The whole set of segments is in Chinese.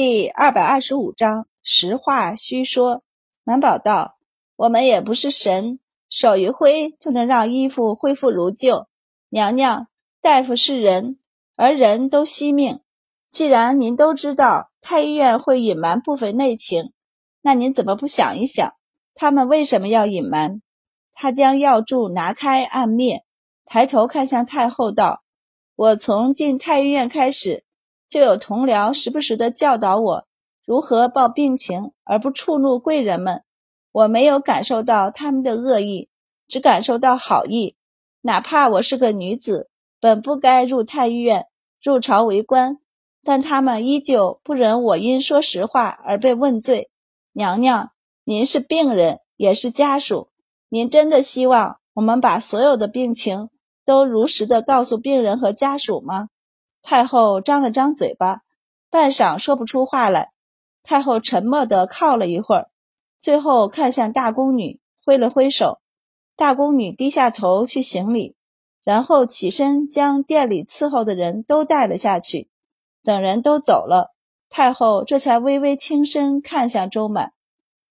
第二百二十五章实话虚说。满宝道：“我们也不是神，手一挥就能让衣服恢复如旧。娘娘，大夫是人，而人都惜命。既然您都知道太医院会隐瞒部分内情，那您怎么不想一想，他们为什么要隐瞒？”他将药柱拿开，按灭，抬头看向太后道：“我从进太医院开始。”就有同僚时不时地教导我如何报病情，而不触怒贵人们。我没有感受到他们的恶意，只感受到好意。哪怕我是个女子，本不该入太医院、入朝为官，但他们依旧不忍我因说实话而被问罪。娘娘，您是病人，也是家属，您真的希望我们把所有的病情都如实的告诉病人和家属吗？太后张了张嘴巴，半晌说不出话来。太后沉默地靠了一会儿，最后看向大宫女，挥了挥手。大宫女低下头去行礼，然后起身将店里伺候的人都带了下去。等人都走了，太后这才微微轻身看向周满：“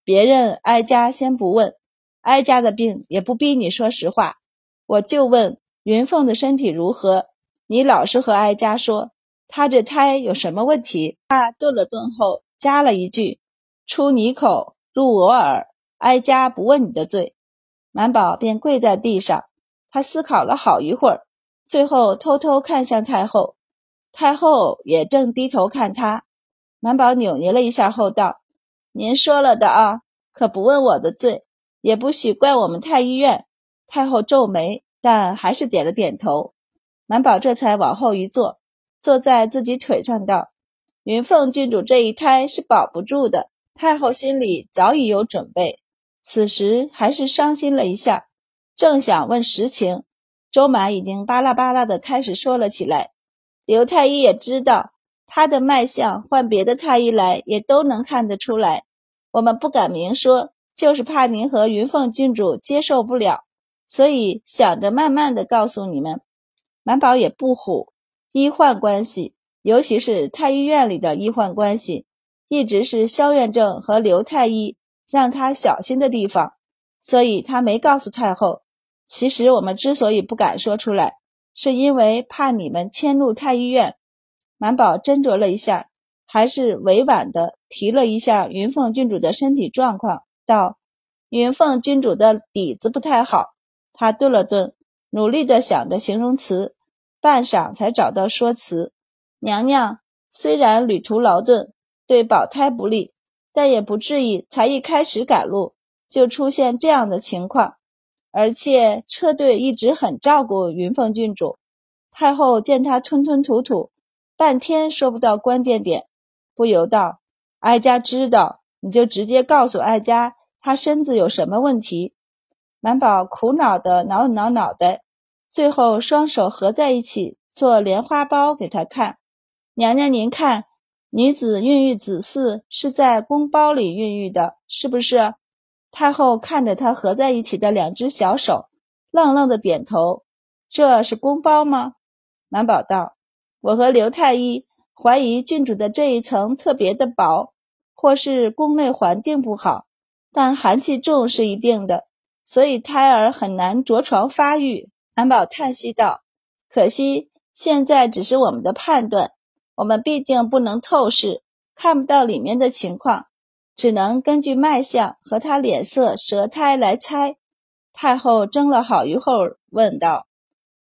别人哀家先不问，哀家的病也不逼你说实话，我就问云凤的身体如何。”你老是和哀家说，他这胎有什么问题？他顿了顿后，加了一句：“出你口，入我耳，哀家不问你的罪。”满宝便跪在地上，他思考了好一会儿，最后偷偷看向太后，太后也正低头看他。满宝扭捏了一下后道：“您说了的啊，可不问我的罪，也不许怪我们太医院。”太后皱眉，但还是点了点头。满宝这才往后一坐，坐在自己腿上道：“云凤郡主这一胎是保不住的。”太后心里早已有准备，此时还是伤心了一下，正想问实情，周满已经巴拉巴拉的开始说了起来。刘太医也知道他的脉象，换别的太医来也都能看得出来。我们不敢明说，就是怕您和云凤郡主接受不了，所以想着慢慢的告诉你们。满宝也不虎，医患关系，尤其是太医院里的医患关系，一直是萧院正和刘太医让他小心的地方，所以他没告诉太后。其实我们之所以不敢说出来，是因为怕你们迁怒太医院。满宝斟酌了一下，还是委婉的提了一下云凤郡主的身体状况，道：“云凤郡主的底子不太好。”他顿了顿，努力的想着形容词。半晌才找到说辞，娘娘虽然旅途劳顿，对保胎不利，但也不至于才一开始赶路就出现这样的情况。而且车队一直很照顾云凤郡主。太后见他吞吞吐吐，半天说不到关键点，不由道：“哀家知道，你就直接告诉哀家，她身子有什么问题。”满宝苦恼地挠了挠脑袋。最后，双手合在一起做莲花包给他看。娘娘，您看，女子孕育子嗣是在宫包里孕育的，是不是？太后看着他合在一起的两只小手，愣愣的点头。这是宫包吗？满宝道：“我和刘太医怀疑郡主的这一层特别的薄，或是宫内环境不好，但寒气重是一定的，所以胎儿很难着床发育。”安宝叹息道：“可惜现在只是我们的判断，我们毕竟不能透视，看不到里面的情况，只能根据脉象和他脸色、舌苔来猜。”太后怔了好一会儿，问道：“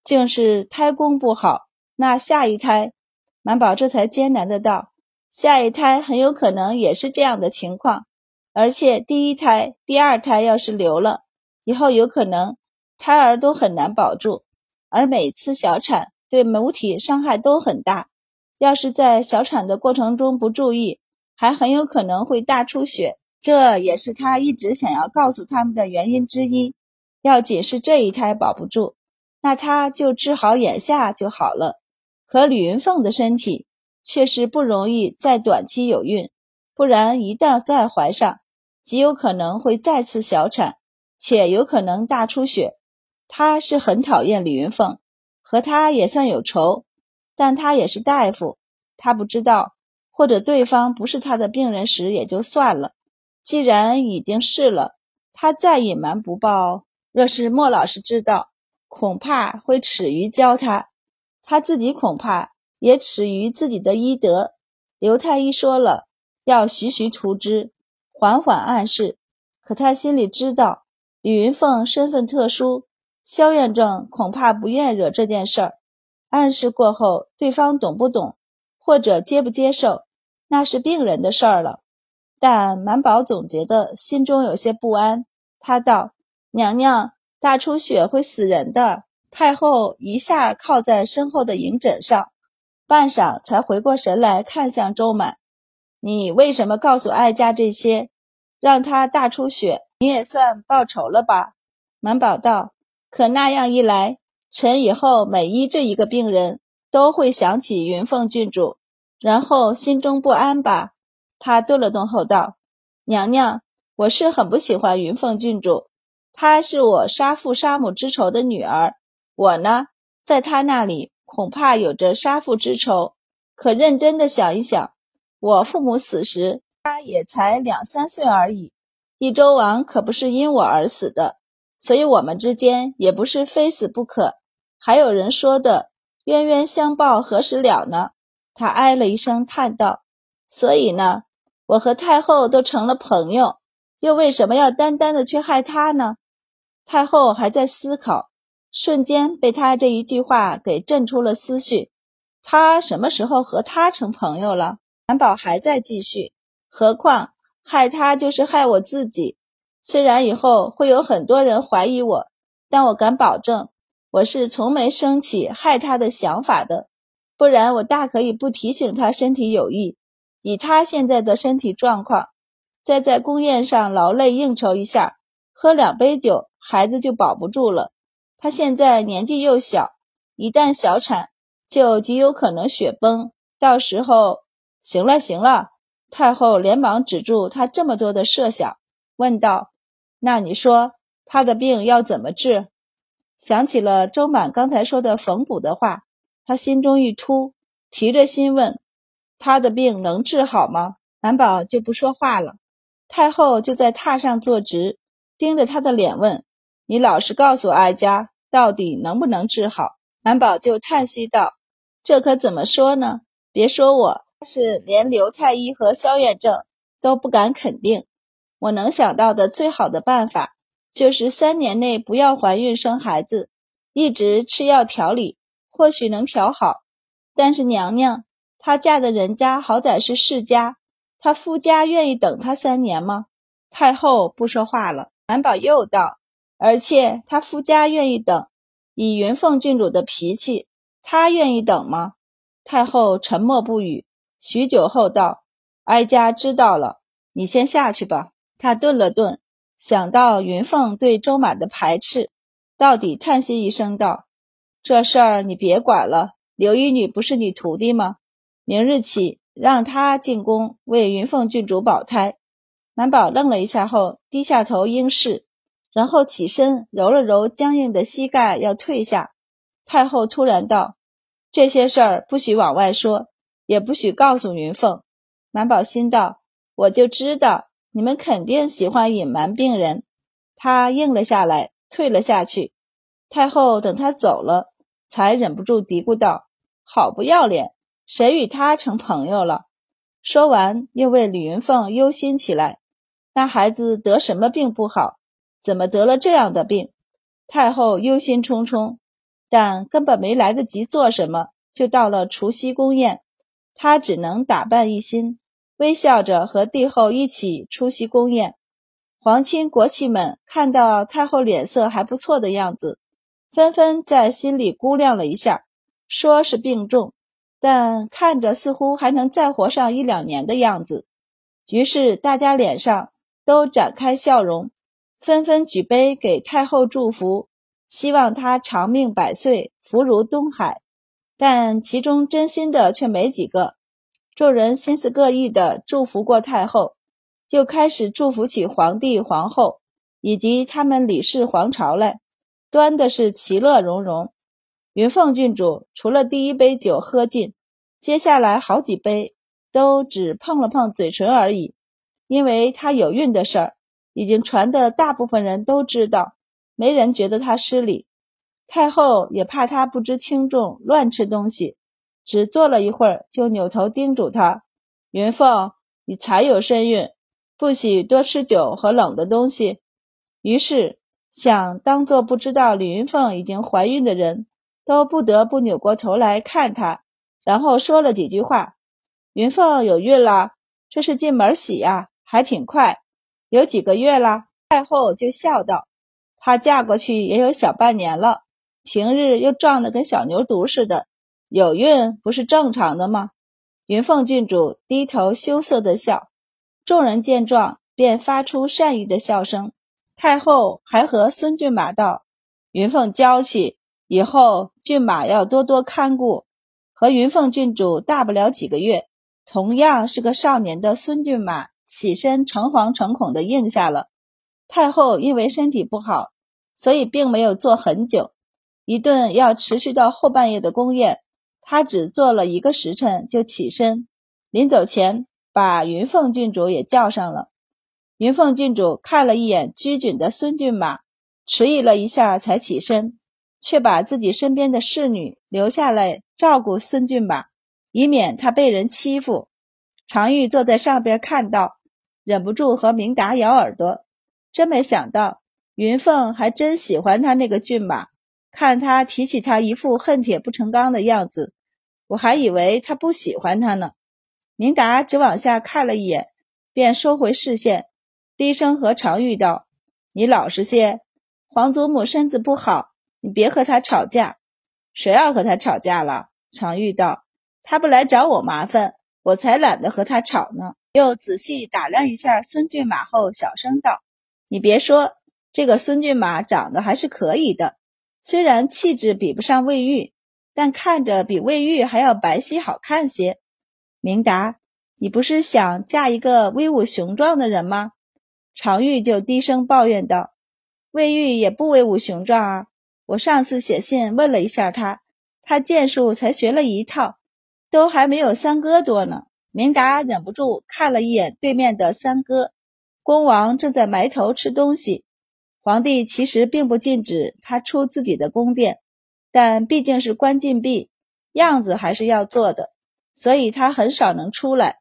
竟是胎宫不好？那下一胎？”满宝这才艰难的道：“下一胎很有可能也是这样的情况，而且第一胎、第二胎要是留了，以后有可能。”胎儿都很难保住，而每次小产对母体伤害都很大。要是在小产的过程中不注意，还很有可能会大出血。这也是他一直想要告诉他们的原因之一。要仅是这一胎保不住，那他就治好眼下就好了。可吕云凤的身体确实不容易在短期有孕，不然一旦再怀上，极有可能会再次小产，且有可能大出血。他是很讨厌李云凤，和他也算有仇，但他也是大夫，他不知道或者对方不是他的病人时也就算了，既然已经是了，他再隐瞒不报，若是莫老师知道，恐怕会耻于教他，他自己恐怕也耻于自己的医德。刘太医说了，要徐徐图之，缓缓暗示，可他心里知道李云凤身份特殊。萧院正恐怕不愿惹这件事儿，暗示过后，对方懂不懂，或者接不接受，那是病人的事儿了。但满宝总觉得心中有些不安，他道：“娘娘，大出血会死人的。”太后一下靠在身后的银枕上，半晌才回过神来看向周满：“你为什么告诉哀家这些，让他大出血？你也算报仇了吧？”满宝道。可那样一来，臣以后每医治一个病人，都会想起云凤郡主，然后心中不安吧？他顿了顿后道：“娘娘，我是很不喜欢云凤郡主，她是我杀父杀母之仇的女儿，我呢，在她那里恐怕有着杀父之仇。可认真的想一想，我父母死时，她也才两三岁而已，益州王可不是因我而死的。”所以，我们之间也不是非死不可。还有人说的“冤冤相报何时了”呢？他唉了一声，叹道：“所以呢，我和太后都成了朋友，又为什么要单单的去害他呢？”太后还在思考，瞬间被他这一句话给震出了思绪。他什么时候和他成朋友了？安宝还在继续，何况害他就是害我自己。虽然以后会有很多人怀疑我，但我敢保证，我是从没升起害他的想法的。不然，我大可以不提醒他身体有异。以他现在的身体状况，再在宫宴上劳累应酬一下，喝两杯酒，孩子就保不住了。他现在年纪又小，一旦小产，就极有可能血崩。到时候，行了行了，太后连忙止住他这么多的设想，问道。那你说他的病要怎么治？想起了周满刚才说的缝补的话，他心中一突，提着心问：“他的病能治好吗？”满宝就不说话了。太后就在榻上坐直，盯着他的脸问：“你老实告诉哀家，到底能不能治好？”满宝就叹息道：“这可怎么说呢？别说我，是连刘太医和萧远正都不敢肯定。”我能想到的最好的办法，就是三年内不要怀孕生孩子，一直吃药调理，或许能调好。但是娘娘，她嫁的人家好歹是世家，她夫家愿意等她三年吗？太后不说话了。满宝又道：“而且她夫家愿意等，以云凤郡主的脾气，她愿意等吗？”太后沉默不语，许久后道：“哀家知道了，你先下去吧。”他顿了顿，想到云凤对周满的排斥，到底叹息一声道：“这事儿你别管了。刘一女不是你徒弟吗？明日起让她进宫为云凤郡主保胎。”满宝愣了一下后，低下头应是，然后起身揉了揉僵硬的膝盖，要退下。太后突然道：“这些事儿不许往外说，也不许告诉云凤。”满宝心道：“我就知道。”你们肯定喜欢隐瞒病人，他应了下来，退了下去。太后等他走了，才忍不住嘀咕道：“好不要脸，谁与他成朋友了？”说完，又为李云凤忧心起来。那孩子得什么病不好？怎么得了这样的病？太后忧心忡忡，但根本没来得及做什么，就到了除夕宫宴，她只能打扮一新。微笑着和帝后一起出席宫宴，皇亲国戚们看到太后脸色还不错的样子，纷纷在心里估量了一下，说是病重，但看着似乎还能再活上一两年的样子。于是大家脸上都展开笑容，纷纷举杯给太后祝福，希望她长命百岁，福如东海。但其中真心的却没几个。众人心思各异的祝福过太后，就开始祝福起皇帝、皇后以及他们李氏皇朝来，端的是其乐融融。云凤郡主除了第一杯酒喝尽，接下来好几杯都只碰了碰嘴唇而已，因为她有孕的事儿已经传的大部分人都知道，没人觉得她失礼。太后也怕她不知轻重，乱吃东西，只坐了一会儿，就扭头叮嘱他：“云凤，你才有身孕，不许多吃酒和冷的东西。”于是，想当做不知道李云凤已经怀孕的人，都不得不扭过头来看她，然后说了几句话：“云凤有孕了，这是进门喜呀，还挺快，有几个月了。”太后就笑道：“她嫁过去也有小半年了。”平日又壮得跟小牛犊似的，有孕不是正常的吗？云凤郡主低头羞涩的笑，众人见状便发出善意的笑声。太后还和孙骏马道：“云凤娇气，以后骏马要多多看顾。”和云凤郡主大不了几个月，同样是个少年的孙骏马起身诚惶诚恐的应下了。太后因为身体不好，所以并没有坐很久。一顿要持续到后半夜的宫宴，他只坐了一个时辰就起身，临走前把云凤郡主也叫上了。云凤郡主看了一眼拘谨的孙骏马，迟疑了一下才起身，却把自己身边的侍女留下来照顾孙骏马，以免他被人欺负。常玉坐在上边看到，忍不住和明达咬耳朵，真没想到云凤还真喜欢他那个骏马。看他提起他一副恨铁不成钢的样子，我还以为他不喜欢他呢。明达只往下看了一眼，便收回视线，低声和常玉道：“你老实些，皇祖母身子不好，你别和他吵架。”“谁要和他吵架了？”常玉道：“他不来找我麻烦，我才懒得和他吵呢。”又仔细打量一下孙骏马后，小声道：“你别说，这个孙骏马长得还是可以的。”虽然气质比不上魏玉，但看着比魏玉还要白皙好看些。明达，你不是想嫁一个威武雄壮的人吗？常玉就低声抱怨道：“魏玉也不威武雄壮啊！我上次写信问了一下他，他剑术才学了一套，都还没有三哥多呢。”明达忍不住看了一眼对面的三哥，恭王正在埋头吃东西。皇帝其实并不禁止他出自己的宫殿，但毕竟是关禁闭，样子还是要做的，所以他很少能出来。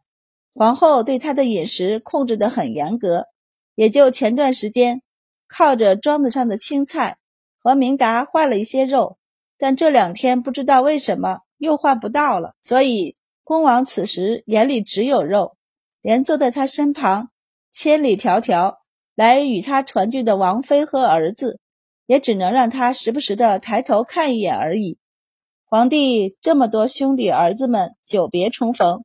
皇后对他的饮食控制得很严格，也就前段时间靠着庄子上的青菜和明达换了一些肉，但这两天不知道为什么又换不到了，所以恭王此时眼里只有肉，连坐在他身旁千里迢迢。来与他团聚的王妃和儿子，也只能让他时不时的抬头看一眼而已。皇帝这么多兄弟儿子们久别重逢，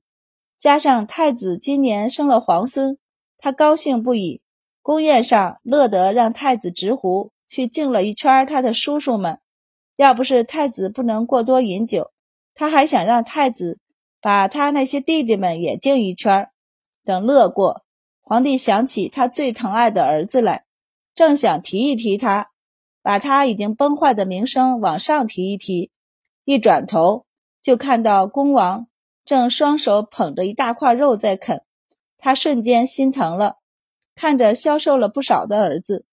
加上太子今年生了皇孙，他高兴不已。宫宴上乐得让太子执壶去敬了一圈他的叔叔们。要不是太子不能过多饮酒，他还想让太子把他那些弟弟们也敬一圈。等乐过。皇帝想起他最疼爱的儿子来，正想提一提他，把他已经崩坏的名声往上提一提，一转头就看到恭王正双手捧着一大块肉在啃，他瞬间心疼了。看着消瘦了不少的儿子，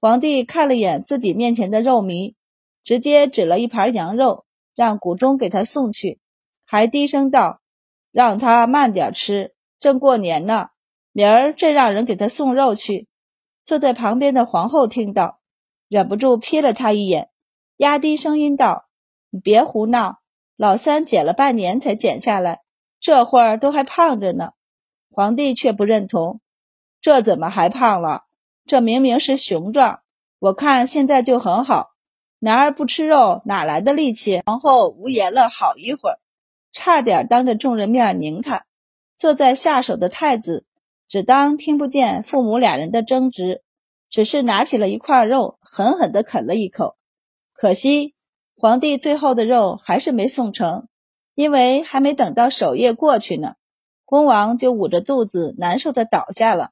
皇帝看了眼自己面前的肉糜，直接指了一盘羊肉，让谷中给他送去，还低声道：“让他慢点吃，正过年呢。”明儿正让人给他送肉去。坐在旁边的皇后听到，忍不住瞥了他一眼，压低声音道：“你别胡闹，老三减了半年才减下来，这会儿都还胖着呢。”皇帝却不认同：“这怎么还胖了？这明明是雄壮，我看现在就很好。男儿不吃肉，哪来的力气？”皇后无言了好一会儿，差点当着众人面拧他。坐在下手的太子。只当听不见父母俩人的争执，只是拿起了一块肉，狠狠地啃了一口。可惜皇帝最后的肉还是没送成，因为还没等到守夜过去呢，恭王就捂着肚子难受的倒下了。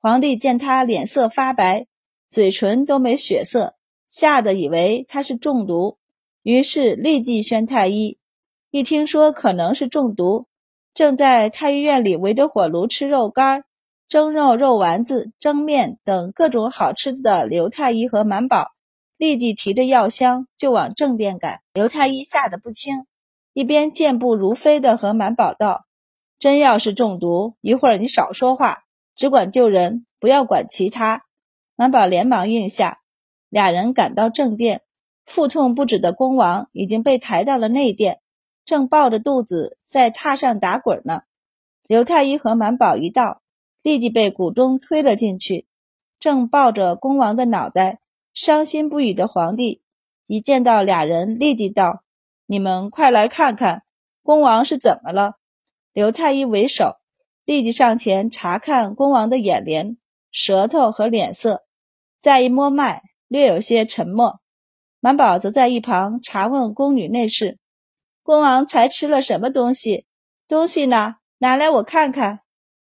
皇帝见他脸色发白，嘴唇都没血色，吓得以为他是中毒，于是立即宣太医。一听说可能是中毒，正在太医院里围着火炉吃肉干、蒸肉、肉丸子、蒸面等各种好吃的刘太医和满宝，立即提着药箱就往正殿赶。刘太医吓得不轻，一边健步如飞的和满宝道：“真要是中毒，一会儿你少说话，只管救人，不要管其他。”满宝连忙应下，俩人赶到正殿，腹痛不止的恭王已经被抬到了内殿，正抱着肚子在榻上打滚呢。刘太医和满宝一到，立即被谷中推了进去。正抱着恭王的脑袋，伤心不已的皇帝一见到俩人，立即道：“你们快来看看，恭王是怎么了？”刘太医为首，立即上前查看恭王的眼帘、舌头和脸色。再一摸脉，略有些沉默。满宝则在一旁查问宫女内侍：“恭王才吃了什么东西？东西呢？拿来我看看。”